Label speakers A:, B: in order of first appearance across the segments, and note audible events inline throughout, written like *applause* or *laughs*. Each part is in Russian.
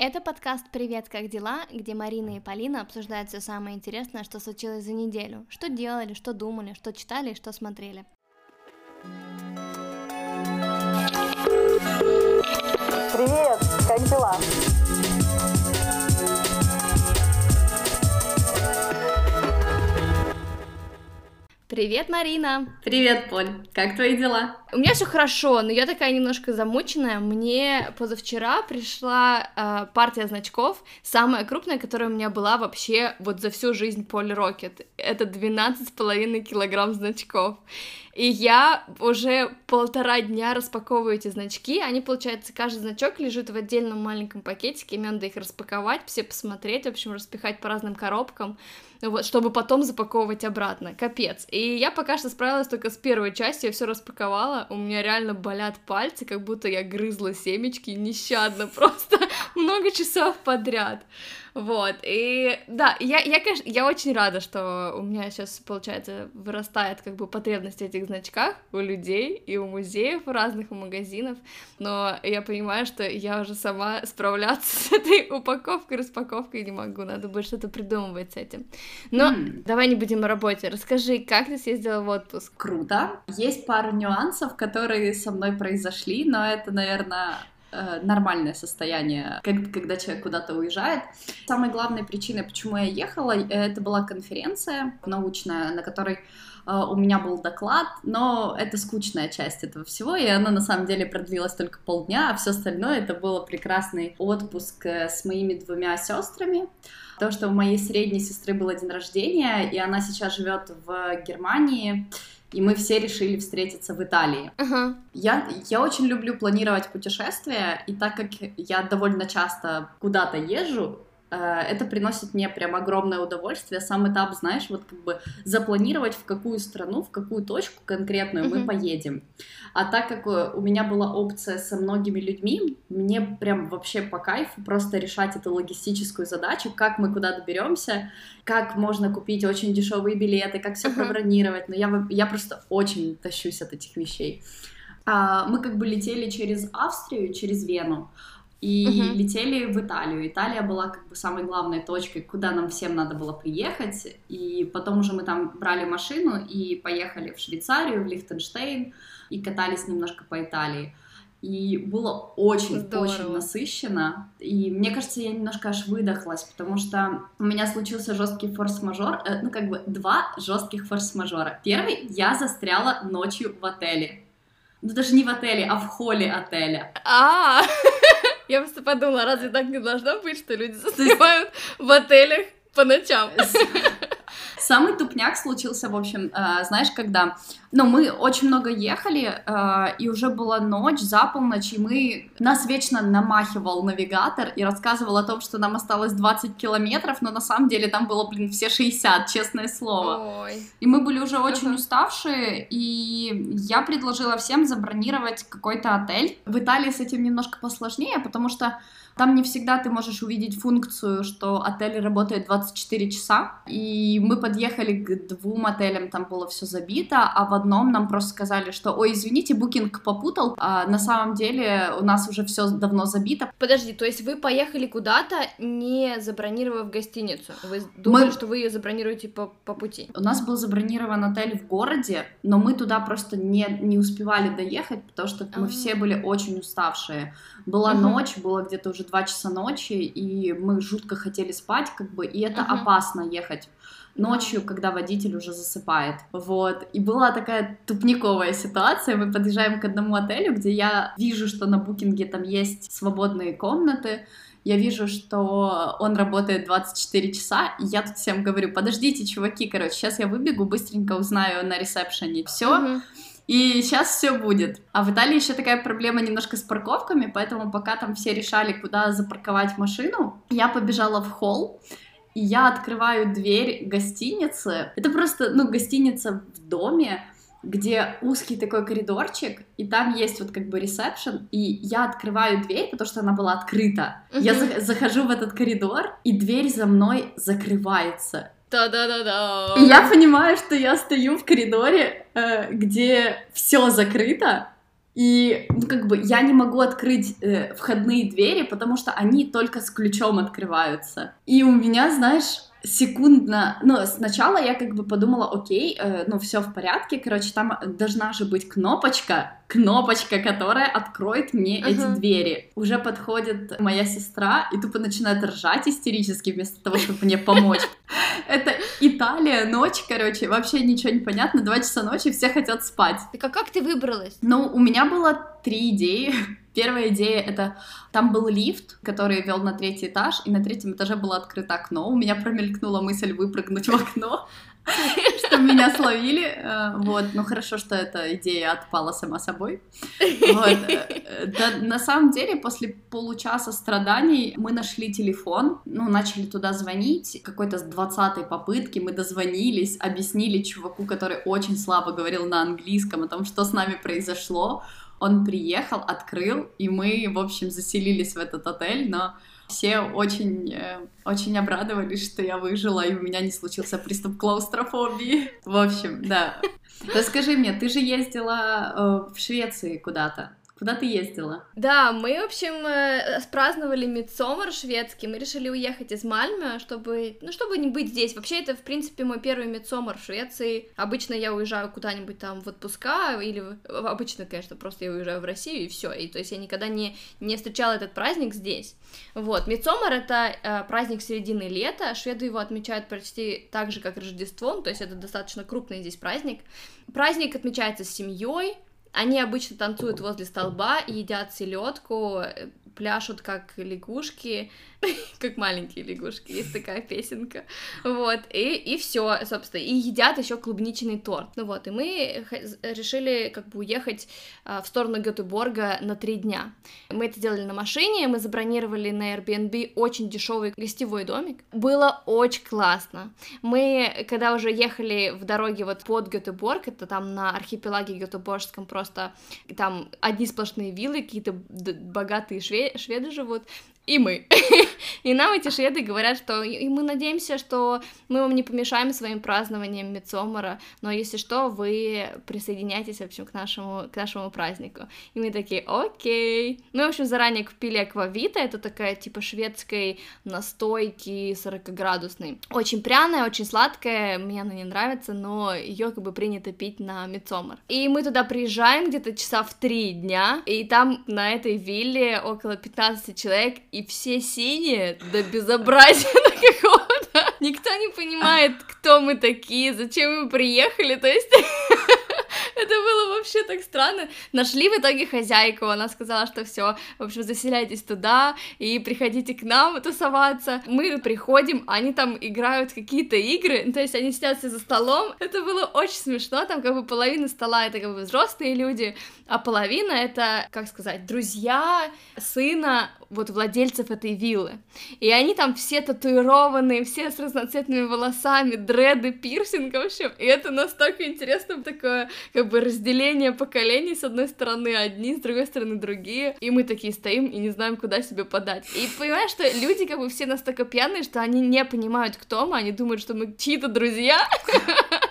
A: Это подкаст «Привет, как дела?», где Марина и Полина обсуждают все самое интересное, что случилось за неделю, что делали, что думали, что читали и что смотрели.
B: Привет, как дела?
A: Привет, Марина!
C: Привет, Поль! Как твои дела?
A: У меня все хорошо, но я такая немножко замученная. Мне позавчера пришла э, партия значков, самая крупная, которая у меня была вообще вот за всю жизнь Поль Рокет. Это 12,5 килограмм значков. И я уже полтора дня распаковываю эти значки. Они, получается, каждый значок лежит в отдельном маленьком пакетике. Мне надо их распаковать, все посмотреть, в общем, распихать по разным коробкам, вот, чтобы потом запаковывать обратно. Капец. И я пока что справилась только с первой частью, я все распаковала. У меня реально болят пальцы, как будто я грызла семечки нещадно, *laughs* просто много часов подряд. Вот, и да, я, я, конечно, я очень рада, что у меня сейчас, получается, вырастает как бы потребность в этих значках у людей и у музеев у разных, у магазинов, но я понимаю, что я уже сама справляться с этой упаковкой, распаковкой не могу, надо будет что-то придумывать с этим. Но mm. давай не будем о работе, расскажи, как ты съездила в отпуск?
C: Круто, есть пару нюансов, которые со мной произошли, но это, наверное, Э, нормальное состояние, когда человек куда-то уезжает. Самой главной причиной, почему я ехала, это была конференция научная, на которой э, у меня был доклад, но это скучная часть этого всего, и она на самом деле продлилась только полдня, а все остальное это был прекрасный отпуск э, с моими двумя сестрами. То, что у моей средней сестры был день рождения, и она сейчас живет в Германии, и мы все решили встретиться в Италии.
A: Uh-huh.
C: Я, я очень люблю планировать путешествия, и так как я довольно часто куда-то езжу, это приносит мне прям огромное удовольствие. Сам этап, знаешь, вот как бы запланировать, в какую страну, в какую точку конкретную mm-hmm. мы поедем. А так как э, у меня была опция со многими людьми, мне прям вообще по кайфу просто решать эту логистическую задачу, как мы куда доберемся, как можно купить очень дешевые билеты, как все mm-hmm. пробронировать. Но я, я просто очень тащусь от этих вещей. А, мы как бы летели через Австрию, через Вену и uh-huh. летели в Италию. Италия была как бы самой главной точкой, куда нам всем надо было приехать, и потом уже мы там брали машину и поехали в Швейцарию, в Лихтенштейн, и катались немножко по Италии. И было очень-очень насыщенно. И мне кажется, я немножко аж выдохлась, потому что у меня случился жесткий форс-мажор, э, ну как бы два жестких форс-мажора. Первый, я застряла ночью в отеле. Ну даже не в отеле, а в холле отеля.
A: А, *laughs* я просто подумала, разве так не должно быть, что люди застревают в отелях по ночам? *laughs*
C: Самый тупняк случился, в общем, э, знаешь, когда... Ну, мы очень много ехали, э, и уже была ночь, за полночь, и мы... Нас вечно намахивал навигатор и рассказывал о том, что нам осталось 20 километров, но на самом деле там было, блин, все 60, честное слово.
A: Ой.
C: И мы были уже очень uh-huh. уставшие, и я предложила всем забронировать какой-то отель. В Италии с этим немножко посложнее, потому что там не всегда ты можешь увидеть функцию, что отель работает 24 часа. И мы подъехали к двум отелям, там было все забито, а в одном нам просто сказали, что, ой, извините, букинг попутал, а на самом деле у нас уже все давно забито.
A: Подожди, то есть вы поехали куда-то, не забронировав гостиницу? Вы думали, мы... что вы ее забронируете по, по пути?
C: У нас был забронирован отель в городе, но мы туда просто не, не успевали доехать, потому что мы А-а-а. все были очень уставшие. Была угу. ночь, было где-то уже 2 часа ночи, и мы жутко хотели спать, как бы, и это угу. опасно ехать ночью, когда водитель уже засыпает. Вот. И была такая тупниковая ситуация. Мы подъезжаем к одному отелю, где я вижу, что на букинге там есть свободные комнаты. Я вижу, что он работает 24 часа, и я тут всем говорю, подождите, чуваки, короче, сейчас я выбегу, быстренько узнаю на ресепшене все. Mm-hmm и сейчас все будет. А в Италии еще такая проблема немножко с парковками, поэтому пока там все решали, куда запарковать машину, я побежала в холл, и я открываю дверь гостиницы. Это просто, ну, гостиница в доме, где узкий такой коридорчик, и там есть вот как бы ресепшн, и я открываю дверь, потому что она была открыта. Uh-huh. Я за- захожу в этот коридор, и дверь за мной закрывается.
A: Та-да-да-да.
C: И я понимаю, что я стою в коридоре, э, где все закрыто, И, ну, как бы, я не могу открыть э, входные двери, потому что они только с ключом открываются. И у меня, знаешь, секундно, ну, сначала я как бы подумала, окей, э, ну, все в порядке, короче, там должна же быть кнопочка, кнопочка, которая откроет мне uh-huh. эти двери. Уже подходит моя сестра и тупо начинает ржать истерически вместо того, чтобы мне помочь. *laughs* Это Италия, ночь, короче, вообще ничего не понятно, два часа ночи, все хотят спать.
A: Так а как ты выбралась?
C: Ну, у меня было три идеи. Первая идея — это там был лифт, который вел на третий этаж, и на третьем этаже было открыто окно. У меня промелькнула мысль выпрыгнуть в окно, *laughs* чтобы меня словили. Э, вот, ну хорошо, что эта идея отпала сама собой. Вот. Э, да, на самом деле, после получаса страданий мы нашли телефон, ну, начали туда звонить, какой-то с 20-й попытки мы дозвонились, объяснили чуваку, который очень слабо говорил на английском о том, что с нами произошло. Он приехал, открыл, и мы, в общем, заселились в этот отель, но все очень, э, очень обрадовались, что я выжила, и у меня не случился приступ клаустрофобии. В общем, да. Расскажи мне, ты же ездила э, в Швеции куда-то. Куда ты ездила?
A: Да, мы, в общем, э, праздновали Мидсомер шведский. Мы решили уехать из Мальмё, чтобы, ну, чтобы не быть здесь. Вообще, это, в принципе, мой первый Мидсомер в Швеции. Обычно я уезжаю куда-нибудь там в отпуска, или обычно, конечно, просто я уезжаю в Россию, и все. И то есть я никогда не, не встречала этот праздник здесь. Вот, Мидсомер — это э, праздник середины лета. Шведы его отмечают почти так же, как Рождество, то есть это достаточно крупный здесь праздник. Праздник отмечается с семьей, они обычно танцуют возле столба, едят селедку, э, пляшут как лягушки, *laughs* как маленькие лягушки, есть такая песенка, вот, и, и все, собственно, и едят еще клубничный торт, ну вот, и мы решили как бы уехать а, в сторону Гетеборга на три дня, мы это делали на машине, мы забронировали на Airbnb очень дешевый гостевой домик, было очень классно, мы, когда уже ехали в дороге вот под Гетеборг, это там на архипелаге Гетеборгском просто, там одни сплошные виллы, какие-то богатые шве шведы живут, и мы. *laughs* и нам эти шведы говорят, что и мы надеемся, что мы вам не помешаем своим празднованием Мидсомара, но если что, вы присоединяйтесь, в общем, к нашему, к нашему празднику. И мы такие, окей. Мы, в общем, заранее купили аквавита, это такая, типа, шведской настойки 40-градусной. Очень пряная, очень сладкая, мне она не нравится, но ее как бы принято пить на Мидсомар. И мы туда приезжаем где-то часа в три дня, и там на этой вилле около 15 человек, все синие до безобразия *laughs* до какого-то. Никто не понимает, кто мы такие, зачем мы приехали, то есть... *laughs* Это было вообще так странно. Нашли в итоге хозяйку, она сказала, что все, в общем, заселяйтесь туда и приходите к нам тусоваться. Мы приходим, они там играют какие-то игры, ну, то есть они сидят все за столом. Это было очень смешно, там как бы половина стола это как бы взрослые люди, а половина это, как сказать, друзья сына вот владельцев этой виллы. И они там все татуированные, все с разноцветными волосами, дреды, пирсинг, в общем, и это настолько интересно, такое как бы разделение поколений, с одной стороны одни, с другой стороны другие, и мы такие стоим и не знаем, куда себе подать. И понимаешь, что люди как бы все настолько пьяные, что они не понимают, кто мы, они думают, что мы чьи-то друзья,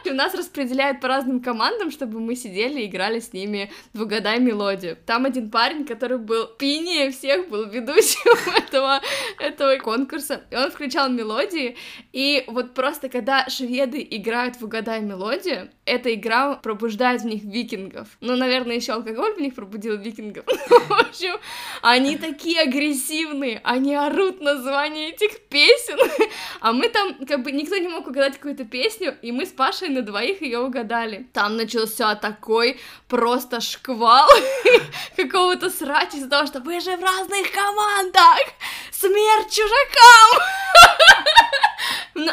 A: и нас распределяют по разным командам, чтобы мы сидели и играли с ними в «Угадай мелодию». Там один парень, который был пинее всех, был ведущим *laughs* этого, этого конкурса, и он включал мелодии, и вот просто когда шведы играют в «Угадай мелодию», эта игра пробуждает в них викингов. Ну, наверное, еще алкоголь в них пробудил викингов. *laughs* В общем, они такие агрессивные, они орут название этих песен, *laughs* а мы там, как бы, никто не мог угадать какую-то песню, и мы с Пашей на двоих ее угадали. Там начался такой просто шквал *laughs* какого-то срача из-за того, что вы же в разных командах! Смерть чужакам!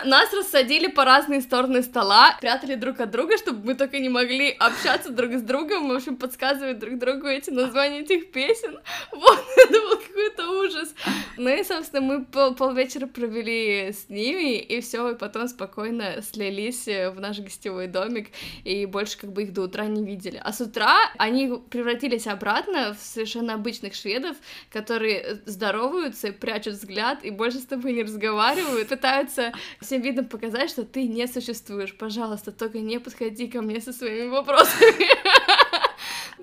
A: Нас рассадили по разные стороны стола, прятали друг от друга, чтобы мы только не могли общаться друг с другом, в общем, подсказывать друг другу эти названия этих песен. Вот, *laughs* это был какой-то ужас. Ну и, собственно, мы пол полвечера провели с ними, и все, и потом спокойно слились в наш гостевой домик, и больше как бы их до утра не видели. А с утра они превратились обратно в совершенно обычных шведов, которые здороваются, прячут взгляд и больше с тобой не разговаривают, пытаются всем видом показать, что ты не существуешь. Пожалуйста, только не подходи ко мне со своими вопросами. *laughs*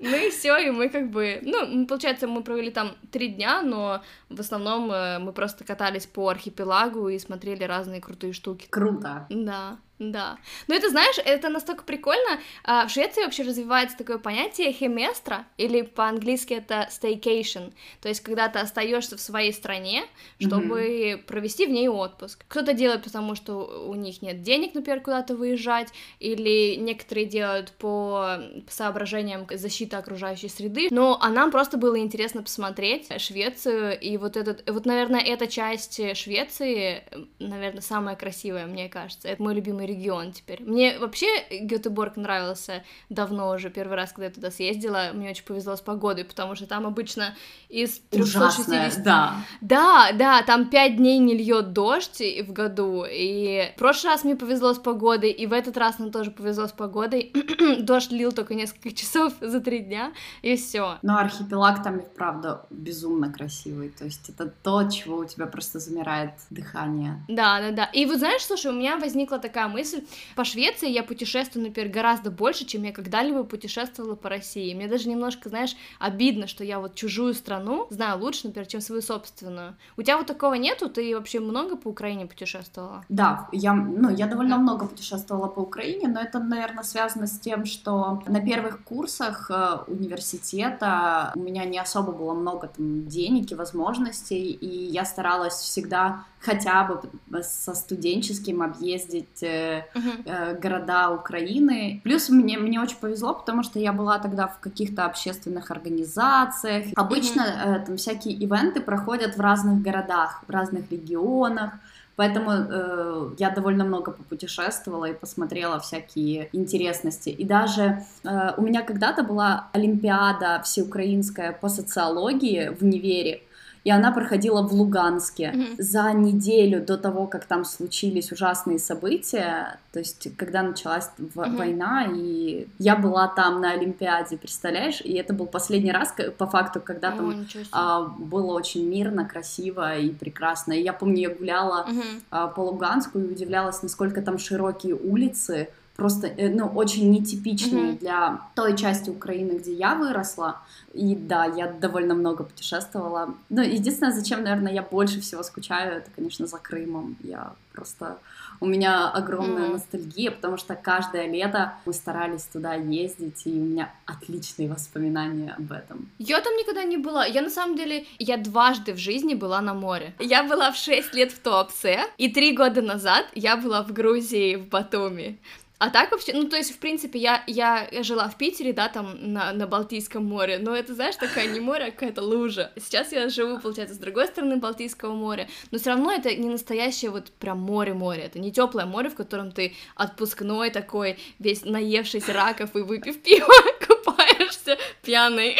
A: Ну и все, и мы как бы, ну, получается, мы провели там три дня, но в основном э, мы просто катались по архипелагу и смотрели разные крутые штуки.
C: Круто.
A: Да. Да. Но это, знаешь, это настолько прикольно. А, в Швеции вообще развивается такое понятие хеместра, или по-английски это staycation. То есть, когда ты остаешься в своей стране, чтобы mm-hmm. провести в ней отпуск. Кто-то делает, потому что у них нет денег, например, куда-то выезжать, или некоторые делают по соображениям защиты окружающей среды. Но а нам просто было интересно посмотреть Швецию, и вот этот, вот, наверное, эта часть Швеции, наверное, самая красивая, мне кажется. Это мой любимый регион теперь. Мне вообще Гетеборг нравился давно уже, первый раз, когда я туда съездила, мне очень повезло с погодой, потому что там обычно из 360... Ужасная,
C: да.
A: Да, да, там пять дней не льет дождь в году, и в прошлый раз мне повезло с погодой, и в этот раз нам тоже повезло с погодой. *clears throat* Дождь лил только несколько *laughs* часов за три дня, и все.
C: Но архипелаг там и правда безумно красивый, то есть это то, чего у тебя просто замирает дыхание.
A: Да, да, да. И вот знаешь, слушай, у меня возникла такая мысль, мысль. По Швеции я путешествую, например, гораздо больше, чем я когда-либо путешествовала по России. Мне даже немножко, знаешь, обидно, что я вот чужую страну знаю лучше, например, чем свою собственную. У тебя вот такого нету? Ты вообще много по Украине путешествовала?
C: Да, я, ну, я довольно много путешествовала по Украине, но это, наверное, связано с тем, что на первых курсах э, университета у меня не особо было много там денег и возможностей, и я старалась всегда хотя бы со студенческим объездить uh-huh. города Украины. Плюс мне, мне очень повезло, потому что я была тогда в каких-то общественных организациях. Обычно uh-huh. там всякие ивенты проходят в разных городах, в разных регионах. Поэтому э, я довольно много попутешествовала и посмотрела всякие интересности. И даже э, у меня когда-то была Олимпиада всеукраинская по социологии в универе и она проходила в Луганске mm-hmm. за неделю до того, как там случились ужасные события, то есть когда началась mm-hmm. война, и я была там на Олимпиаде, представляешь, и это был последний раз, по факту, когда там oh, а, было очень мирно, красиво и прекрасно. И я помню, я гуляла mm-hmm. а, по Луганску и удивлялась, насколько там широкие улицы, просто, э, ну, очень нетипичные mm-hmm. для той части Украины, где я выросла. И да, я довольно много путешествовала. Ну, единственное, зачем, наверное, я больше всего скучаю, это, конечно, за Крымом. Я просто... У меня огромная mm. ностальгия, потому что каждое лето мы старались туда ездить, и у меня отличные воспоминания об этом.
A: Я там никогда не была. Я, на самом деле, я дважды в жизни была на море. Я была в 6 лет в Туапсе, и три года назад я была в Грузии, в Батуми. А так вообще, ну, то есть, в принципе, я, я, жила в Питере, да, там, на, на Балтийском море, но это, знаешь, такая не море, а какая-то лужа. Сейчас я живу, получается, с другой стороны Балтийского моря, но все равно это не настоящее вот прям море-море, это не теплое море, в котором ты отпускной такой, весь наевшись раков и выпив пиво, *laughs* купаешься пьяный.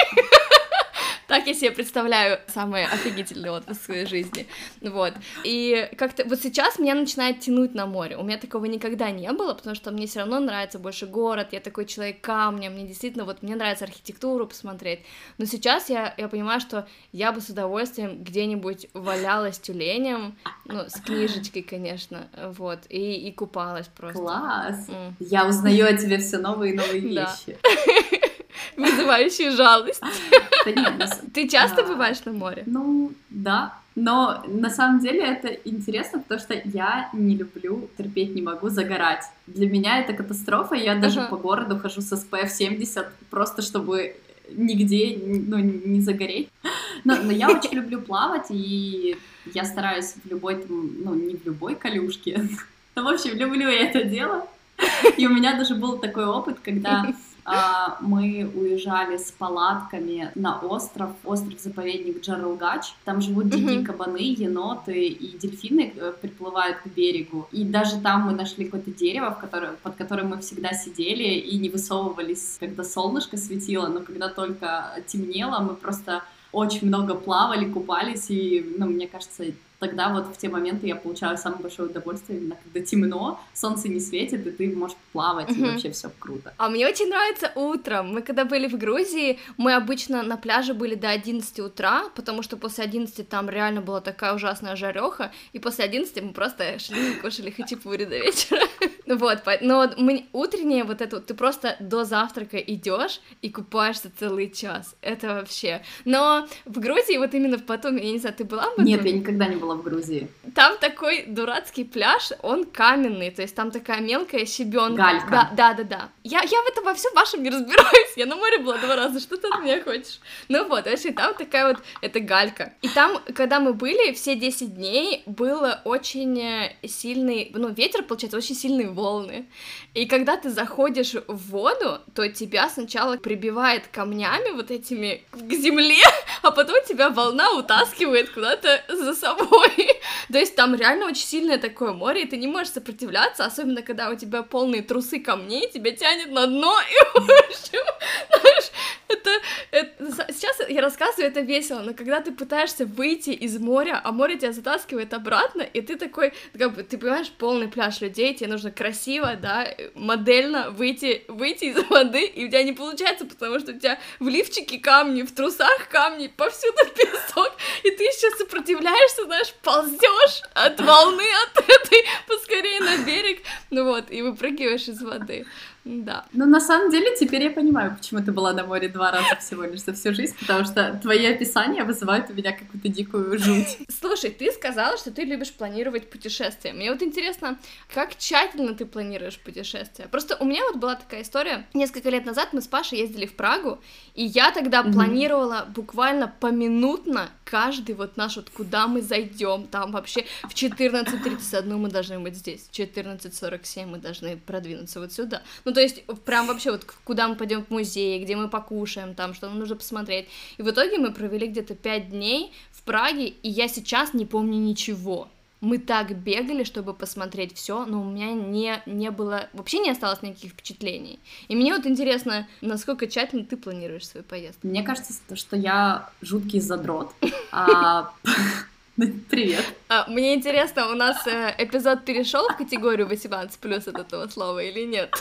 A: Так я себе представляю самый офигительный отпуск в своей жизни. Вот. И как-то вот сейчас меня начинает тянуть на море. У меня такого никогда не было, потому что мне все равно нравится больше город, я такой человек камня, мне действительно вот мне нравится архитектуру посмотреть. Но сейчас я, я понимаю, что я бы с удовольствием где-нибудь валялась тюленем, ну, с книжечкой, конечно, вот, и, и купалась просто.
C: Класс! Mm. Я узнаю о тебе все новые и новые вещи. *laughs*
A: вызывающие жалость. Ты часто бываешь на море?
C: Ну, да. Но на самом деле это интересно, потому что я не люблю, терпеть не могу загорать. Для меня это катастрофа, я даже по городу хожу с SPF 70, просто чтобы нигде ну, не загореть. Но, но я очень люблю плавать, и я стараюсь в любой, ну, не в любой калюшке, *laughs* но, в общем, люблю я это дело. И у меня даже был такой опыт, когда мы уезжали с палатками на остров, остров-заповедник Джаралгач. Там живут дикие кабаны, еноты и дельфины э, приплывают к берегу. И даже там мы нашли какое-то дерево, в которое, под которым мы всегда сидели и не высовывались, когда солнышко светило, но когда только темнело, мы просто очень много плавали, купались, и, ну, мне кажется, тогда вот в те моменты я получаю самое большое удовольствие, именно когда темно, солнце не светит, и ты можешь плавать, и вообще все круто.
A: А мне очень нравится утром. Мы когда были в Грузии, мы обычно на пляже были до 11 утра, потому что после 11 там реально была такая ужасная жареха, и после 11 мы просто шли и кушали хачапури до вечера. *laughs* Вот, но мы, утреннее вот это, ты просто до завтрака идешь и купаешься целый час. Это вообще. Но в Грузии, вот именно в Батуми, я не знаю, ты была
C: в Нет, я никогда не была в Грузии.
A: Там такой дурацкий пляж, он каменный, то есть там такая мелкая щебенка.
C: Галька.
A: Да, да, да, да. Я, я в этом во всем вашем не разбираюсь. Я на море была два раза, что ты от меня хочешь? Ну вот, вообще там такая вот, это галька. И там, когда мы были, все 10 дней было очень э, сильный, ну, ветер, получается, очень сильные волны. И когда ты заходишь в воду, то тебя сначала прибивает камнями вот этими к земле, *laughs* а потом тебя волна утаскивает куда-то за собой. *laughs* То есть там реально очень сильное такое море, и ты не можешь сопротивляться, особенно когда у тебя полные трусы камней, тебя тянет на дно, и, в общем, *laughs* знаешь, это, это... Сейчас я рассказываю, это весело, но когда ты пытаешься выйти из моря, а море тебя затаскивает обратно, и ты такой, как бы, ты понимаешь, полный пляж людей, тебе нужно красиво, да, модельно выйти, выйти из воды, и у тебя не получается, потому что у тебя в лифчике камни, в трусах камни, повсюду *laughs* песок, и ты еще сопротивляешься, знаешь, ползешь от волны, от этой, *laughs* поскорее на берег, ну вот, и выпрыгиваешь из воды. Да.
C: Ну, на самом деле, теперь я понимаю, почему ты была на море два раза всего лишь за всю жизнь, потому что твои описания вызывают у меня какую-то дикую жуть. *laughs*
A: Слушай, ты сказала, что ты любишь планировать путешествия. Мне вот интересно, как тщательно ты планируешь путешествия? Просто у меня вот была такая история. Несколько лет назад мы с Пашей ездили в Прагу, и я тогда mm-hmm. планировала буквально поминутно каждый вот наш вот куда мы зайдем. Там вообще в 14.31 мы должны быть здесь, в 14.47 мы должны продвинуться вот сюда. Ну, ну, то есть, прям вообще вот куда мы пойдем в музей, где мы покушаем, там, что нам нужно посмотреть. И в итоге мы провели где-то пять дней в Праге, и я сейчас не помню ничего. Мы так бегали, чтобы посмотреть все, но у меня не, не было, вообще не осталось никаких впечатлений. И мне вот интересно, насколько тщательно ты планируешь свою поездку.
C: Мне кажется, что я жуткий задрот. А, Привет.
A: А, мне интересно, у нас э, эпизод перешел в категорию 18 плюс от этого слова или нет?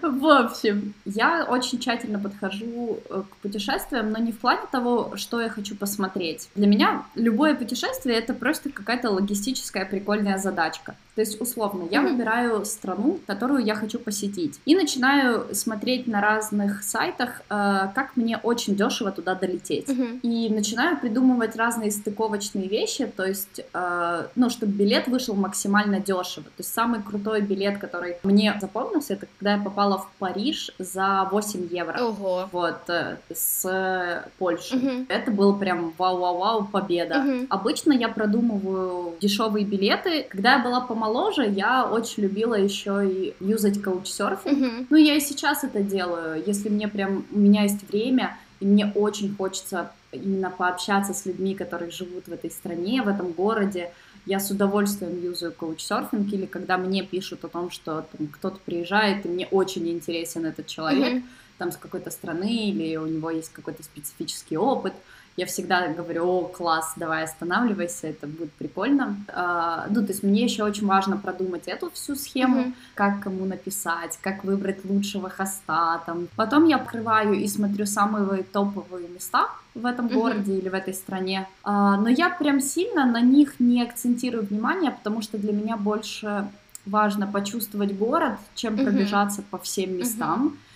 C: В общем, я очень тщательно подхожу э, к путешествиям, но не в плане того, что я хочу посмотреть. Для меня любое путешествие это просто какая-то логистическая прикольная задачка. То есть, условно, я выбираю страну, которую я хочу посетить, и начинаю смотреть на разных сайтах, э, как мне очень дешево туда долететь. И начинаю придумывать разные стыковочные вещи, то есть, э, ну, чтобы билет вышел максимально дешево. То есть, самый крутой билет, который мне запомнился, это когда я попала в Париж за 8 евро.
A: Ого.
C: Вот, э, с Польши. Это был прям вау-вау-вау, победа. Обычно я продумываю дешевые билеты. Когда я была помоложе, я очень любила еще и юзать каучсерфинг. Угу. Ну, я и сейчас это делаю. Если мне прям, у меня есть время, и мне очень хочется именно пообщаться с людьми, которые живут в этой стране, в этом городе, я с удовольствием юзаю коучсерфинг, или когда мне пишут о том, что там, кто-то приезжает, и мне очень интересен этот человек, mm-hmm. там, с какой-то страны, или у него есть какой-то специфический опыт, я всегда говорю, о, класс, давай останавливайся, это будет прикольно. А, ну, то есть мне еще очень важно продумать эту всю схему, mm-hmm. как кому написать, как выбрать лучшего хоста, там. Потом я открываю и смотрю самые топовые места в этом mm-hmm. городе или в этой стране. А, но я прям сильно на них не акцентирую внимание, потому что для меня больше важно почувствовать город, чем mm-hmm. пробежаться по всем местам. Mm-hmm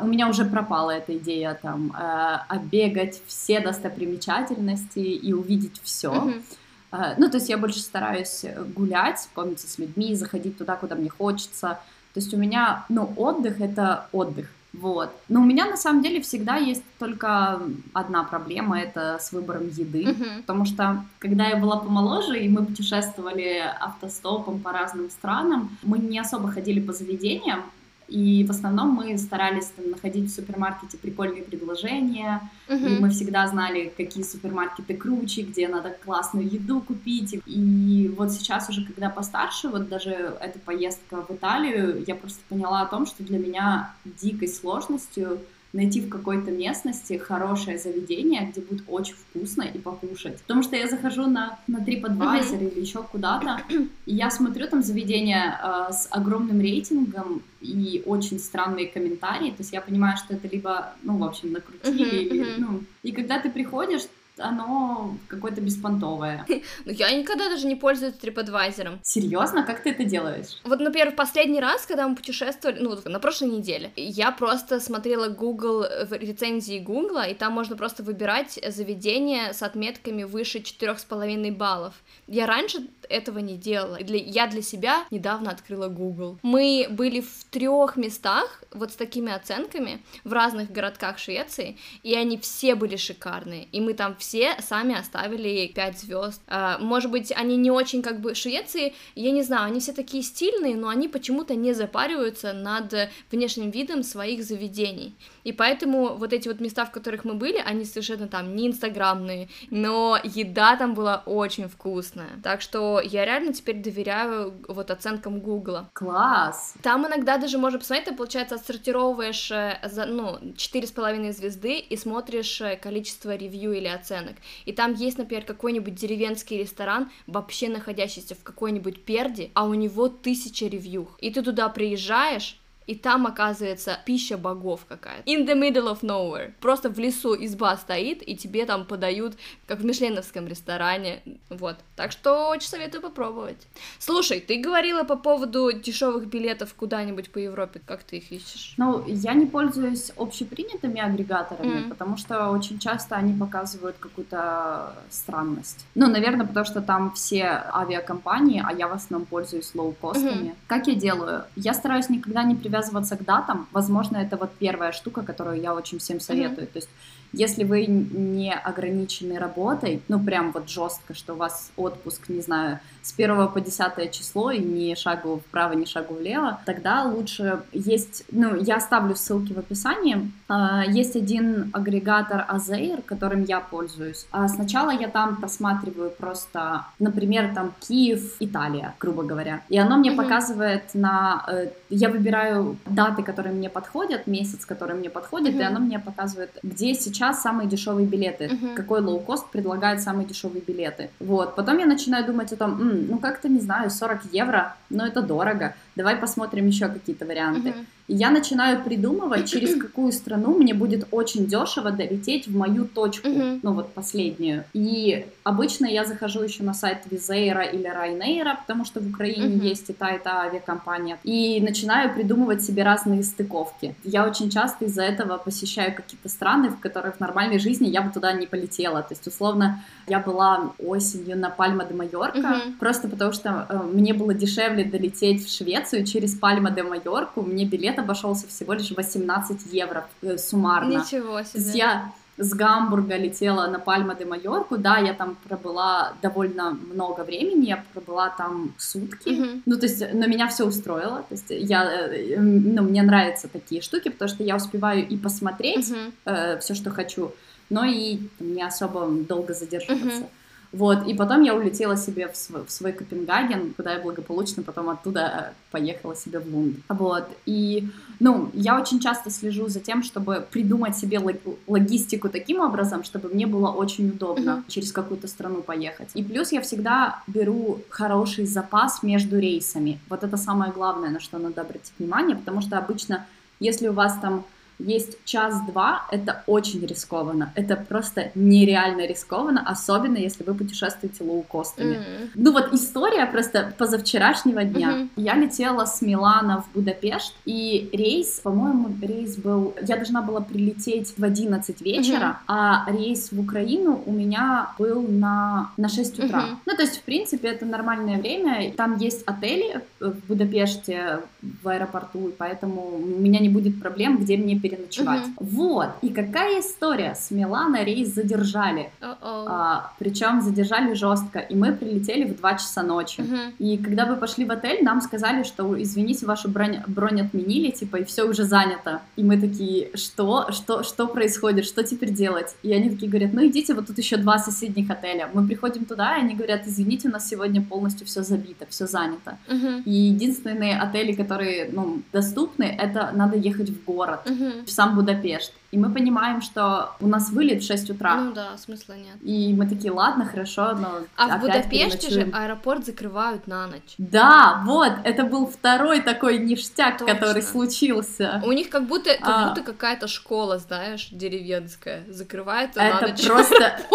C: у меня уже пропала эта идея там uh, оббегать все достопримечательности и увидеть все. Mm-hmm. Uh, ну, то есть я больше стараюсь гулять, знакомиться с людьми, заходить туда, куда мне хочется. То есть у меня, ну, отдых — это отдых. Вот. Но у меня на самом деле всегда есть только одна проблема, это с выбором еды, uh-huh. потому что когда я была помоложе и мы путешествовали автостопом по разным странам, мы не особо ходили по заведениям, и в основном мы старались там, находить в супермаркете прикольные предложения. Uh-huh. И мы всегда знали, какие супермаркеты круче, где надо классную еду купить. И вот сейчас уже, когда постарше, вот даже эта поездка в Италию, я просто поняла о том, что для меня дикой сложностью найти в какой-то местности хорошее заведение, где будет очень вкусно и покушать. Потому что я захожу на, на TripAdvisor mm-hmm. или еще куда-то, и я смотрю там заведение э, с огромным рейтингом и очень странные комментарии, то есть я понимаю, что это либо, ну, в общем, накрутили, mm-hmm. или, ну, и когда ты приходишь, оно какое-то беспонтовое. *laughs*
A: Ну, я никогда даже не пользуюсь TripAdvisor.
C: Серьезно? Как ты это делаешь?
A: Вот, например, в последний раз, когда мы путешествовали, ну, на прошлой неделе, я просто смотрела Google, рецензии Google, и там можно просто выбирать заведение с отметками выше 4,5 баллов. Я раньше этого не делала. Для, я для себя недавно открыла Google. Мы были в трех местах вот с такими оценками в разных городках Швеции, и они все были шикарные. И мы там все сами оставили 5 звезд. А, может быть, они не очень как бы Швеции, я не знаю, они все такие стильные, но они почему-то не запариваются над внешним видом своих заведений. И поэтому вот эти вот места, в которых мы были, они совершенно там не инстаграмные, но еда там была очень вкусная. Так что я реально теперь доверяю вот оценкам Гугла.
C: Класс!
A: Там иногда даже можно посмотреть, ты, получается, отсортировываешь э, за, ну, четыре с половиной звезды и смотришь э, количество ревью или оценок. И там есть, например, какой-нибудь деревенский ресторан, вообще находящийся в какой-нибудь перде, а у него тысяча ревью. И ты туда приезжаешь, и там оказывается пища богов какая-то. In the middle of nowhere. Просто в лесу изба стоит, и тебе там подают, как в мишленовском ресторане. Вот. Так что очень советую попробовать. Слушай, ты говорила по поводу дешевых билетов куда-нибудь по Европе. Как ты их ищешь?
C: Ну, я не пользуюсь общепринятыми агрегаторами, mm. потому что очень часто они показывают какую-то странность. Ну, наверное, потому что там все авиакомпании, а я в основном пользуюсь лоукостами. Mm-hmm. Как я делаю? Я стараюсь никогда не привязывать привязываться к датам, возможно, это вот первая штука, которую я очень всем советую. Mm-hmm. То есть если вы не ограничены работой, ну прям вот жестко, что у вас отпуск, не знаю, с 1 по 10 число и ни шагу вправо, ни шагу влево, тогда лучше есть, ну я оставлю ссылки в описании, а, есть один агрегатор Azair, которым я пользуюсь. А сначала я там просматриваю просто, например, там Киев, Италия, грубо говоря, и оно мне mm-hmm. показывает на, э, я выбираю даты, которые мне подходят, месяц, который мне подходит, mm-hmm. и оно мне показывает, где сейчас самые дешевые билеты, uh-huh. какой лоукост предлагает самые дешевые билеты. Вот, потом я начинаю думать о том, ну как-то, не знаю, 40 евро, но это дорого, давай посмотрим еще какие-то варианты. Uh-huh. И я начинаю придумывать, через *clears throat* какую страну мне будет очень дешево долететь в мою точку, uh-huh. ну вот последнюю. И обычно я захожу еще на сайт Визейра или Райнейра, потому что в Украине uh-huh. есть и та, и та авиакомпания, и начинаю придумывать себе разные стыковки. Я очень часто из-за этого посещаю какие-то страны, в которых в нормальной жизни я бы туда не полетела. То есть, условно, я была осенью на Пальма де Майорка, uh-huh. просто потому что э, мне было дешевле долететь в Швецию через Пальма де Майорку, мне билет обошелся всего лишь 18 евро э, суммарно.
A: Ничего себе.
C: То есть я с Гамбурга летела на Пальма де Майорку, да, я там пробыла довольно много времени, я пробыла там сутки, mm-hmm. ну, то есть, но меня все устроило, то есть, я, э, ну, мне нравятся такие штуки, потому что я успеваю и посмотреть mm-hmm. э, все, что хочу, но и не особо долго задерживаться. Mm-hmm. Вот, и потом я улетела себе в свой, в свой Копенгаген, куда я благополучно потом оттуда э, поехала себе в Лунд. Вот, и, ну, я очень часто слежу за тем, чтобы придумать себе логистику таким образом, чтобы мне было очень удобно mm-hmm. через какую-то страну поехать. И плюс я всегда беру хороший запас между рейсами. Вот это самое главное, на что надо обратить внимание, потому что обычно, если у вас там есть час-два, это очень рискованно. Это просто нереально рискованно, особенно если вы путешествуете лоукостами. Mm-hmm. Ну вот история просто позавчерашнего дня. Mm-hmm. Я летела с Милана в Будапешт, и рейс, по-моему, рейс был... Я должна была прилететь в 11 вечера, mm-hmm. а рейс в Украину у меня был на, на 6 утра. Mm-hmm. Ну то есть, в принципе, это нормальное время. Там есть отели в Будапеште, в аэропорту, и поэтому у меня не будет проблем, где мне переночевать. Угу. Вот. И какая история? С Милана рейс задержали. А, причем задержали жестко. И мы прилетели в 2 часа ночи. Угу. И когда мы пошли в отель, нам сказали, что извините, вашу бронь, бронь отменили, типа, и все уже занято. И мы такие, что? Что, что происходит? Что теперь делать? И они такие говорят, ну идите, вот тут еще два соседних отеля. Мы приходим туда, и они говорят, извините, у нас сегодня полностью все забито, все занято. Угу. И единственные отели, которые, ну, доступны, это надо ехать в город. Угу. В сам Будапешт. И мы понимаем, что у нас вылет в 6 утра.
A: Ну да, смысла нет.
C: И мы такие, ладно, хорошо, но
A: А в Будапеште же
C: переночуем».
A: аэропорт закрывают на ночь.
C: Да, вот, это был второй такой ништяк,
A: Точно.
C: который случился.
A: У них как будто, как
C: А.
A: будто какая-то школа, знаешь, деревенская, закрывается на
C: Это
A: ночь.
C: просто... *laughs*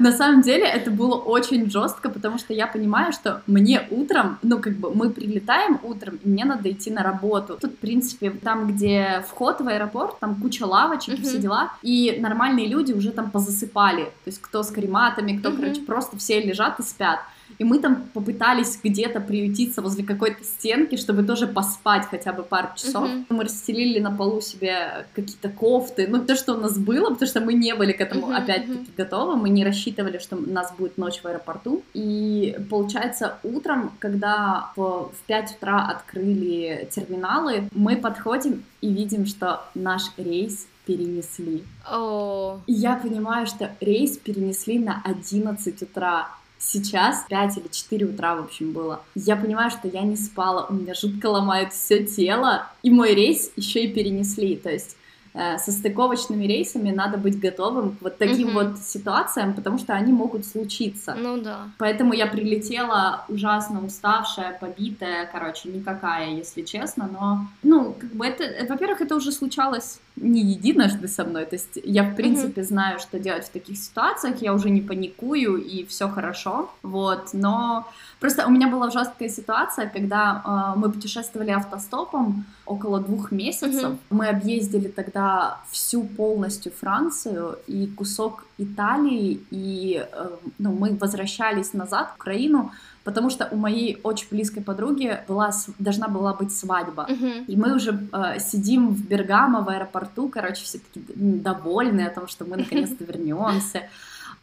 C: На самом деле это было очень жестко, потому что я понимаю, что мне утром, ну как бы мы прилетаем утром, и мне надо идти на работу. Тут, в принципе, там, где вход в аэропорт, там куча лавочек и все дела, и нормальные люди уже там позасыпали. То есть кто с карематами, кто,
A: Мгм.
C: короче, просто все лежат и спят. И мы там попытались где-то приютиться возле какой-то стенки, чтобы тоже поспать хотя бы пару часов.
A: Мгм.
C: Мы расстелили на полу себе какие-то кофты, ну то, что у нас было, потому что мы не были к этому
A: Мгм,
C: опять-таки готовы, мы не рассчитывали, что у нас будет ночь в аэропорту. И получается, утром, когда в, в 5 утра открыли терминалы, мы подходим и видим, что наш рейс перенесли.
A: О,
C: И я понимаю, что рейс перенесли на 11 утра. Сейчас 5 или 4 утра, в общем, было. Я понимаю, что я не спала, у меня жутко ломает все тело, и мой рейс еще и перенесли. То есть со стыковочными рейсами надо быть готовым к вот таким
A: Мгм.
C: вот ситуациям, потому что они могут случиться.
A: ну да.
C: Поэтому я прилетела ужасно уставшая, побитая, короче, никакая, если честно, но, ну, как бы это, э, во-первых, это уже случалось не единожды со мной, то есть я, в принципе, знаю, что делать в таких ситуациях, я уже не паникую, и все хорошо, вот, но просто у меня была жесткая ситуация, когда э, мы путешествовали автостопом около двух месяцев,
A: Мгм.
C: мы объездили тогда всю полностью Францию и кусок Италии, и э, ну, мы возвращались назад в Украину, потому что у моей очень близкой подруги была, должна была быть свадьба.
A: Мгм.
C: И мы уже э, сидим в Бергамо в аэропорту, короче, все таки довольны о том, что мы наконец-то вернемся.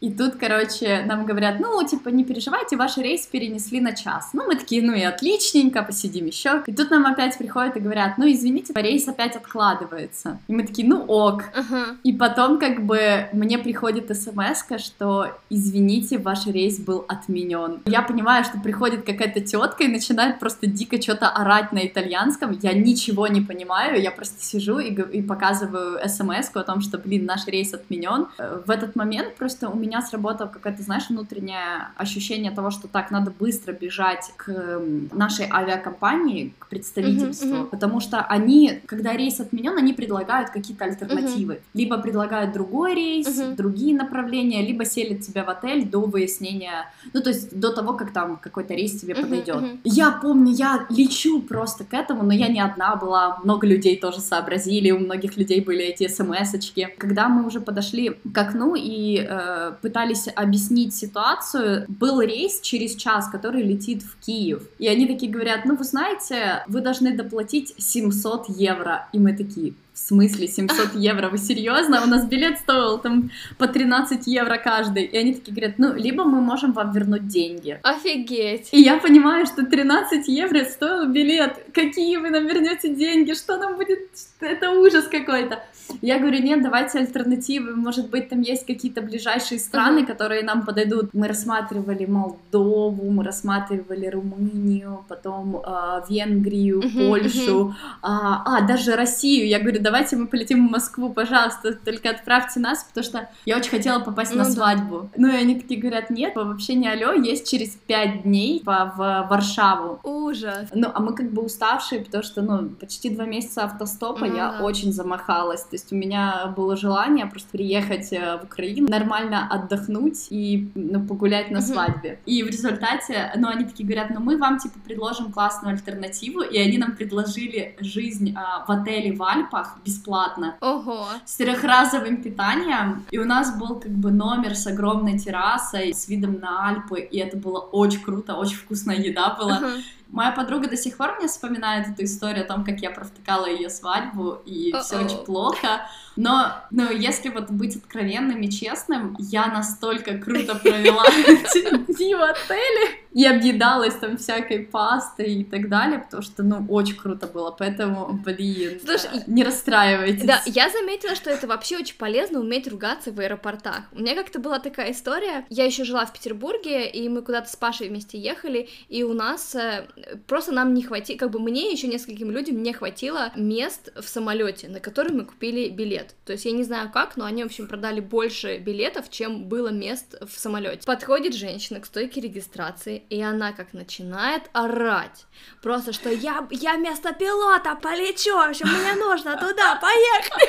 C: И тут, короче, нам говорят, ну, типа, не переживайте, ваш рейс перенесли на час. Ну, мы такие, ну и отличненько, посидим еще. И тут нам опять приходят и говорят, ну, извините, рейс опять откладывается. И мы такие, ну, ок.
A: Ага.
C: И потом, как бы, мне приходит смс что, извините, ваш рейс был отменен. Я понимаю, что приходит какая-то тетка и начинает просто дико что-то орать на итальянском. Я ничего не понимаю, я просто сижу и, и показываю смс о том, что, блин, наш рейс отменен. Э, В этот момент просто у меня сработало какое-то, знаешь, внутреннее ощущение того, что так, надо быстро бежать к нашей авиакомпании, к представительству,
A: Мгм, мгм.
C: потому что они, когда рейс отменен, они предлагают какие-то альтернативы. Либо предлагают другой рейс,
A: Мгм.
C: другие направления, либо селят тебя в отель до выяснения, ну, то есть до того, как там какой-то рейс тебе
A: Мгм,
C: подойдет.
A: мгм.
C: Я помню, я лечу просто к этому, но я не одна была, много людей тоже сообразили, у многих людей были эти смс-очки. Когда мы уже подошли к окну и э, пытались объяснить ситуацию, был рейс через час, который летит в Киев. И они такие говорят, ну, вы знаете, вы должны доплатить 700 евро. И мы такие, в смысле 700 *laughs* евро? Вы серьезно? У нас билет стоил там по 13 евро каждый. И они такие говорят, ну, либо мы можем вам вернуть деньги.
A: Офигеть.
C: И я понимаю, что 13 евро стоил билет. Какие вы нам вернете деньги? Что нам будет? Это ужас какой-то. Я говорю, нет, давайте альтернативы. Может быть, там есть какие-то ближайшие страны,
A: Мгм.
C: которые нам подойдут. Мы рассматривали Молдову, мы рассматривали Румынию, потом э, Венгрию,
A: Мгм,
C: Польшу, а, а, даже Россию. Я говорю, давайте мы полетим в Москву, пожалуйста, только отправьте нас, потому что я очень хотела попасть
A: Ну
C: на
A: да.
C: свадьбу. Ну и они такие говорят, нет, вообще не алло, есть через пять дней по- в Варшаву.
A: Ужас.
C: Ну, а мы как бы уставшие, потому что, ну, почти два месяца автостопа
A: Ну
C: я
A: да.
C: очень замахалась. То есть у меня было желание просто приехать э, в Украину, нормально отдохнуть и, ну, погулять на
A: Мгм.
C: свадьбе. И в результате, ну, они такие говорят, ну, мы вам, типа, предложим классную альтернативу, и они нам предложили жизнь а, в отеле в Альпах бесплатно
A: Ого.
C: с трехразовым питанием, и у нас был как бы номер с огромной террасой, с видом на Альпы, и это было очень круто, очень вкусная еда была.
A: Ага.
C: Моя подруга до сих пор мне вспоминает эту историю о том, как я провтыкала ее свадьбу, и все очень плохо. Но, ну, если вот быть откровенным и честным, я настолько круто провела *laughs* дни в отеле и объедалась там всякой пастой и так далее, потому что, ну, очень круто было, поэтому, блин, Слушай, не расстраивайтесь.
A: Да, я заметила, что это вообще очень полезно уметь ругаться в аэропортах. У меня как-то была такая история, я еще жила в Петербурге, и мы куда-то с Пашей вместе ехали, и у нас э, просто нам не хватило, как бы мне еще нескольким людям не хватило мест в самолете, на который мы купили билет. То есть я не знаю как, но они, в общем, продали больше билетов, чем было мест в самолете. Подходит женщина к стойке регистрации, и она как начинает орать. Просто, что я, я вместо пилота полечу, в общем, мне нужно туда, поехали.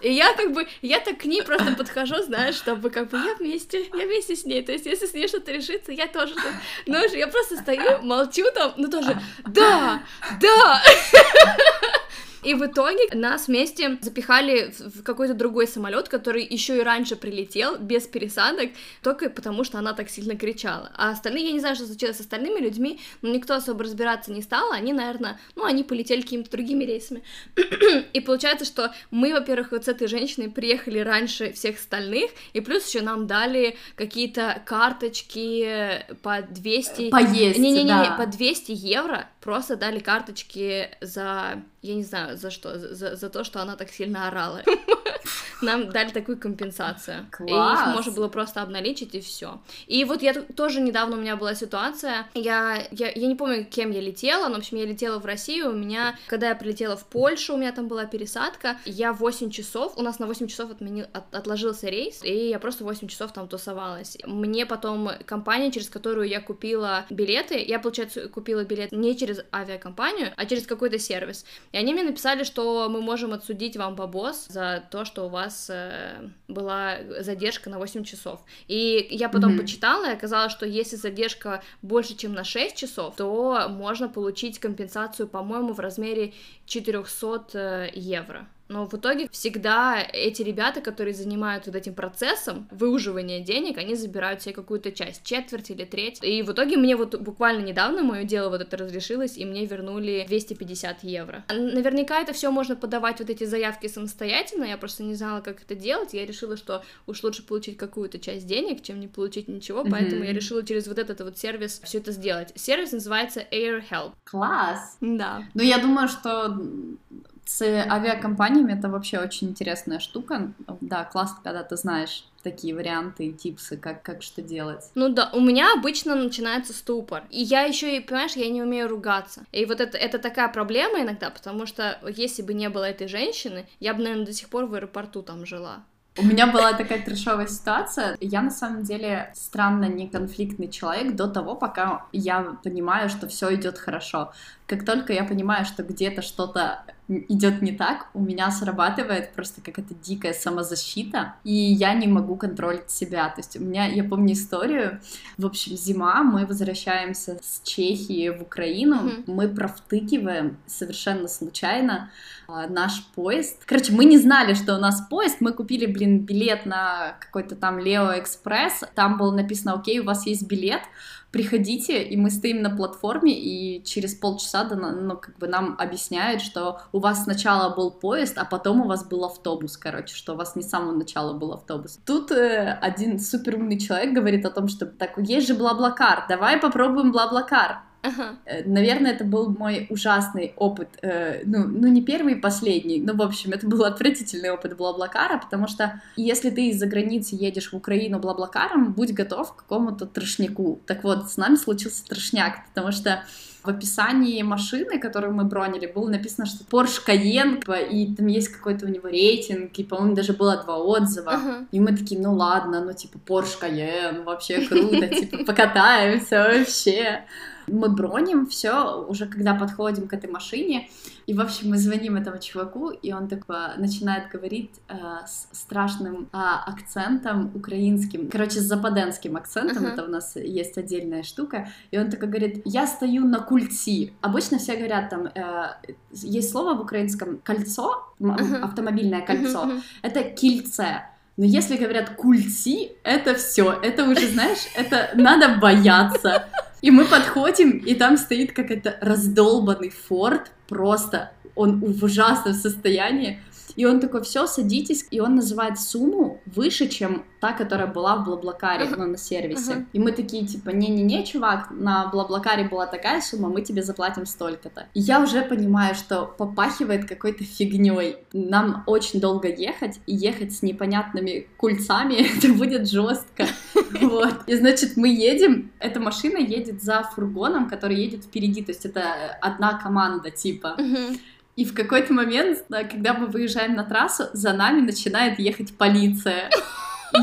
A: *laughs* И я как бы, я так к ней просто подхожу, знаешь, чтобы как бы я вместе, я вместе с ней. То есть, если с ней что-то решится, я тоже. Ну, я просто стою, молчу там, ну тоже, да, да. *laughs* И в итоге нас вместе запихали в какой-то другой самолет, который еще и раньше прилетел, без пересадок, только потому что она так сильно кричала. А остальные, я не знаю, что случилось с остальными людьми, но никто особо разбираться не стал, они, наверное, ну, они полетели какими-то другими рейсами. *clears throat* и получается, что мы, во-первых, вот с этой женщиной приехали раньше всех остальных, и плюс еще нам дали какие-то карточки по 200...
C: Поесть,
A: Не-не-не,
C: да.
A: по 200 евро просто дали карточки за я не знаю, за что, за, за то, что она так сильно орала. *laughs* Нам дали такую компенсацию.
C: Класс.
A: И их можно было просто обналичить, и все. И вот я тоже недавно у меня была ситуация, я, я, я не помню, кем я летела, но, в общем, я летела в Россию, у меня, когда я прилетела в Польшу, у меня там была пересадка, я 8 часов, у нас на 8 часов отменил, от, отложился рейс, и я просто 8 часов там тусовалась. Мне потом компания, через которую я купила билеты, я, получается, купила билет не через авиакомпанию, а через какой-то сервис. И они мне написали, что мы можем отсудить вам бабос за то, что у вас э, была задержка на 8 часов. И я потом mm-hmm. почитала, и оказалось, что если задержка больше, чем на 6 часов, то можно получить компенсацию, по-моему, в размере 400 э, евро. Но в итоге всегда эти ребята, которые занимаются вот этим процессом выуживания денег, они забирают себе какую-то часть, четверть или треть. И в итоге мне вот буквально недавно мое дело вот это разрешилось, и мне вернули 250 евро. Наверняка это все можно подавать вот эти заявки самостоятельно, я просто не знала, как это делать, я решила, что уж лучше получить какую-то часть денег, чем не получить ничего, mm-hmm. поэтому я решила через вот этот вот сервис все это сделать. Сервис называется Air Help.
C: Класс!
A: Да.
C: Ну, я думаю, что с авиакомпаниями это вообще очень интересная штука. Да, классно, когда ты знаешь такие варианты и типсы, как, как что делать.
A: Ну да, у меня обычно начинается ступор. И я еще и, понимаешь, я не умею ругаться. И вот это, это такая проблема иногда, потому что если бы не было этой женщины, я бы, наверное, до сих пор в аэропорту там жила.
C: У меня была такая трешовая ситуация. Я на самом деле странно не конфликтный человек до того, пока я понимаю, что все идет хорошо. Как только я понимаю, что где-то что-то идет не так, у меня срабатывает просто какая-то дикая самозащита, и я не могу контролить себя. То есть у меня, я помню историю, в общем, зима, мы возвращаемся с Чехии в Украину, mm-hmm. мы провтыкиваем совершенно случайно а, наш поезд. Короче, мы не знали, что у нас поезд, мы купили, блин, билет на какой-то там Лео Экспресс, там было написано, окей, у вас есть билет, приходите, и мы стоим на платформе, и через полчаса ну, как бы нам объясняют, что у вас сначала был поезд, а потом у вас был автобус, короче, что у вас не с самого начала был автобус. Тут э, один супер умный человек говорит о том, что так, есть же Бла-Блакар, давай попробуем Бла-Блакар.
A: Ага.
C: Э, наверное, это был мой ужасный опыт, э, ну, ну не первый и последний, но, в общем, это был *laughs* отвратительный опыт Блаблакара, потому что если ты из-за границы едешь в Украину Блаблакаром, будь готов к какому-то трошняку. Так вот, с нами случился трошняк, потому что в описании машины, которую мы бронили, было написано, что Porsche Cayenne, и там есть какой-то у него рейтинг, и, по-моему, даже было два отзыва. Uh-huh. И мы такие, ну ладно, ну типа Porsche Cayenne, вообще круто, типа покатаемся вообще мы броним все уже когда подходим к этой машине, и, в общем, мы звоним этому чуваку, и он такой начинает говорить э, с страшным э, акцентом украинским, короче, с западенским акцентом, uh-huh. это у нас есть отдельная штука, и он такой говорит, я стою на культи. Обычно все говорят там, э, есть слово в украинском кольцо, uh-huh. автомобильное кольцо, uh-huh. это кильце. Но если говорят культи, это все, это уже, знаешь, это надо бояться. И мы подходим, и там стоит какой-то раздолбанный форт, просто он в ужасном состоянии. И он такой, все, садитесь. И он называет сумму выше, чем та, которая была в Блаблакаре, ну, на сервисе. И мы такие, типа, не-не-не, чувак, на Блаблакаре была такая сумма, мы тебе заплатим столько-то. И я уже понимаю, что попахивает какой-то фигней. Нам очень долго ехать, и ехать с непонятными кульцами, *laughs* это будет жестко. *laughs* Вот. И значит, мы едем, эта машина едет за фургоном, который едет впереди, то есть это одна команда, типа.
A: Мгм.
C: И в какой-то момент, да, когда мы выезжаем на трассу, за нами начинает ехать полиция.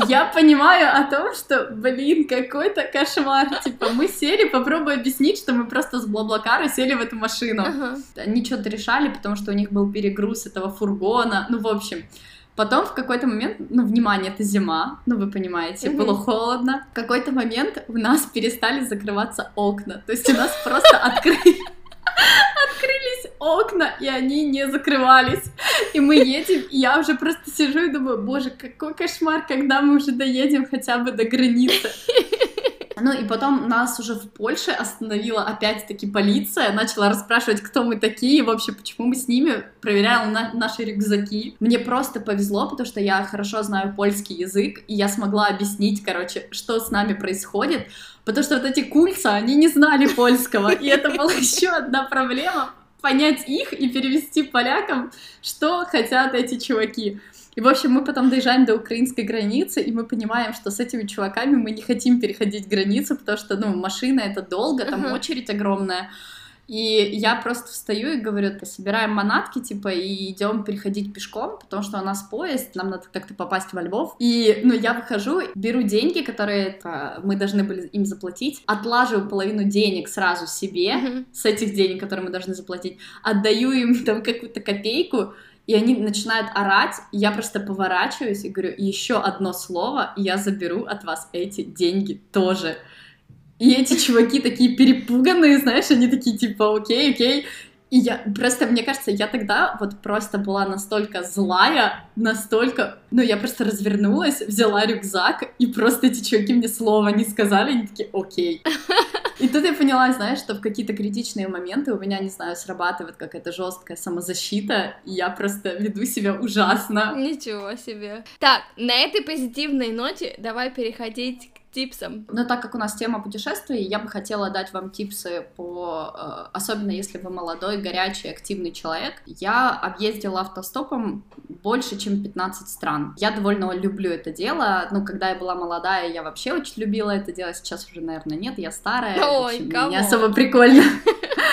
C: Я понимаю о том, что, блин, какой-то кошмар. Типа, мы сели, попробуй объяснить, что мы просто с Блаблакара сели в эту машину.
A: Ага.
C: Они что-то решали, потому что у них был перегруз этого фургона. Ну, в общем, Потом в какой-то момент, ну, внимание, это зима, ну, вы понимаете,
A: Мгм.
C: было холодно. В какой-то момент у нас перестали закрываться окна. То есть у нас просто открыли... Открылись окна, и они не закрывались. И мы едем, и я уже просто сижу и думаю, боже, какой кошмар, когда мы уже доедем хотя бы до границы. Ну и потом нас уже в Польше остановила опять-таки полиция, начала расспрашивать, кто мы такие, вообще, почему мы с ними, проверяла на- наши рюкзаки. Мне просто повезло, потому что я хорошо знаю польский язык, и я смогла объяснить, короче, что с нами происходит, потому что вот эти кульца, они не знали польского, и это была *laughs* еще одна проблема, понять их и перевести полякам, что хотят эти чуваки. И, в общем, мы потом доезжаем до украинской границы, и мы понимаем, что с этими чуваками мы не хотим переходить границу, потому что, ну, машина — это долго, там
A: Ага.
C: очередь огромная. И я просто встаю и говорю, «Да, собираем манатки, типа, и идем переходить пешком, потому что у нас поезд, нам надо как-то попасть во Львов. И, ну, я выхожу, беру деньги, которые а, мы должны были им заплатить, отлаживаю половину денег сразу себе,
A: Мгм.
C: с этих денег, которые мы должны заплатить, отдаю им там какую-то копейку, и они начинают орать, я просто поворачиваюсь и говорю, еще одно слово, и я заберу от вас эти деньги тоже. И эти чуваки такие перепуганные, знаешь, они такие типа, окей, окей. И я просто, мне кажется, я тогда вот просто была настолько злая, настолько... Ну, я просто развернулась, взяла рюкзак, и просто эти чуваки мне слова не сказали, они такие, окей. *laughs* И тут я поняла, знаешь, что в какие-то критичные моменты у меня, не знаю, срабатывает какая-то жесткая самозащита, и я просто веду себя ужасно.
A: Ничего себе. Так, на этой позитивной ноте давай переходить к типсам.
C: Но так как у нас тема путешествий, я бы хотела дать вам типсы по... э, Особенно если вы молодой, горячий, активный человек. Я объездила автостопом больше, чем 15 стран. Я довольно люблю это дело. Ну, когда я была молодая, я вообще очень любила это дело. Сейчас уже, наверное, нет, я старая.
A: Ой,
C: общем, не особо прикольно.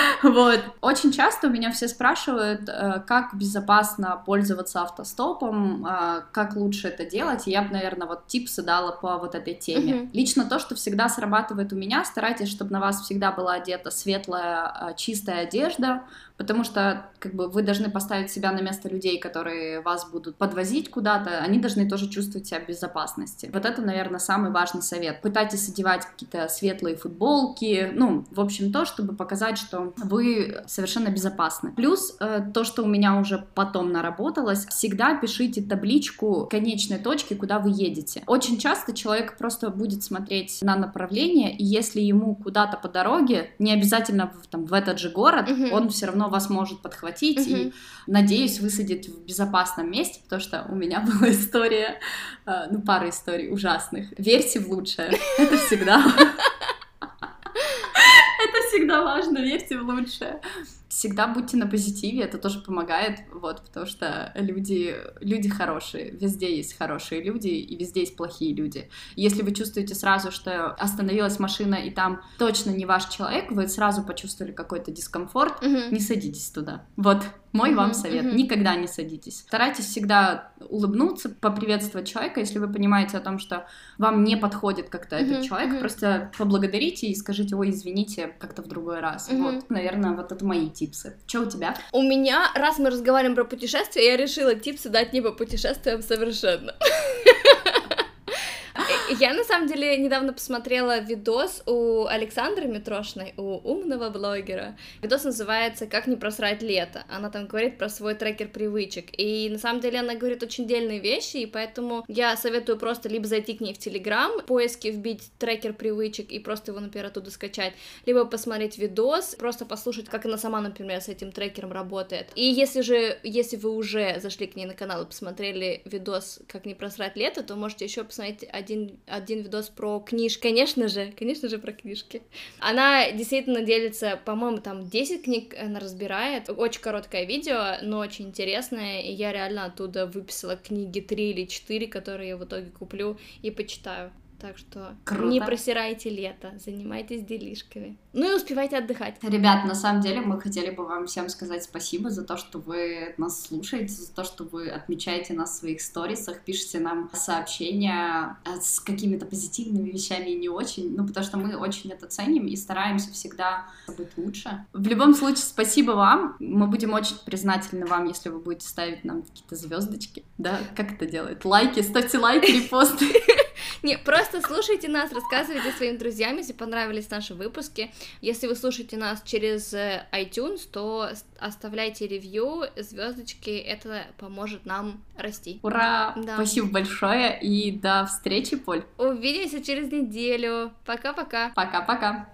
C: *laughs* Вот. Очень часто у меня все спрашивают, э, как безопасно пользоваться автостопом, э, как лучше это делать. И я бы, наверное, вот типсы дала по вот этой теме.
A: Мгм.
C: Лично то, что всегда срабатывает у меня, старайтесь, чтобы на вас всегда была одета светлая, э, чистая одежда, потому что как бы вы должны поставить себя на место людей, которые вас будут подвозить куда-то, они должны тоже чувствовать себя в безопасности. Вот это, наверное, самый важный совет. Пытайтесь одевать какие-то светлые футболки, ну, в общем, то, чтобы показать, что вы совершенно безопасны. Плюс э, то, что у меня уже потом наработалось, всегда пишите табличку конечной точки, куда вы едете. Очень часто человек просто будет смотреть на направление, и если ему куда-то по дороге, не обязательно в, там, в этот же город,
A: Мгм.
C: он все равно вас может подхватить и,
A: Мгм.
C: надеюсь, высадить в безопасном месте, потому что у меня *laughs* была история, э, ну, пара историй ужасных. Верьте в лучшее. Это всегда... Всегда важно, верьте в лучшее. Всегда будьте на позитиве, это тоже помогает, вот, потому что люди, люди хорошие, везде есть хорошие люди, и везде есть плохие люди. Если вы чувствуете сразу, что остановилась машина, и там точно не ваш человек, вы сразу почувствовали какой-то дискомфорт,
A: Мгм.
C: не садитесь туда. Вот мой вам совет. Никогда не садитесь. Старайтесь всегда улыбнуться, поприветствовать человека, если вы понимаете о том, что вам не подходит как-то этот человек, просто поблагодарите и скажите, ой, извините, как-то в другой раз. Вот, наверное, вот это мои типсы. Что у тебя?
A: У меня, раз мы разговариваем про путешествия, я решила типсы дать не по путешествиям совершенно. *laughs* Я, на самом деле, недавно посмотрела видос у Александры Митрошной, у умного блогера. Видос называется «Как не просрать лето». Она там говорит про свой трекер привычек. И, на самом деле, она говорит очень дельные вещи, и поэтому я советую просто либо зайти к ней в Телеграм, в поиске вбить трекер привычек и просто его, например, оттуда скачать, либо посмотреть видос, просто послушать, как она сама, например, с этим трекером работает. И если же, если вы уже зашли к ней на канал и посмотрели видос «Как не просрать лето», то можете еще посмотреть один, один видос про книжки, конечно же, конечно же, про книжки. Она действительно делится, по-моему, там 10 книг она разбирает, очень короткое видео, но очень интересное, и я реально оттуда выписала книги 3 или 4, которые я в итоге куплю и почитаю. Так что
C: Круто.
A: не просирайте лето, занимайтесь делишками. Ну и успевайте отдыхать.
C: Ребят, на самом деле мы хотели бы вам всем сказать спасибо за то, что вы нас слушаете, за то, что вы отмечаете нас в своих сторисах, пишете нам сообщения э, с какими-то позитивными вещами и не очень, ну потому что мы очень это ценим и стараемся всегда быть лучше. В любом случае, спасибо вам. Мы будем очень признательны вам, если вы будете ставить нам какие-то звездочки. Да, как это делает? Лайки, ставьте лайки, репосты.
A: Не, просто слушайте нас, рассказывайте своим друзьям, если понравились наши выпуски. Если вы слушаете нас через э, iTunes, то оставляйте ревью, звездочки, это поможет нам расти.
C: Ура!
A: Да.
C: Спасибо большое и до встречи, Поль.
A: Увидимся через неделю. Пока-пока.
C: Пока-пока.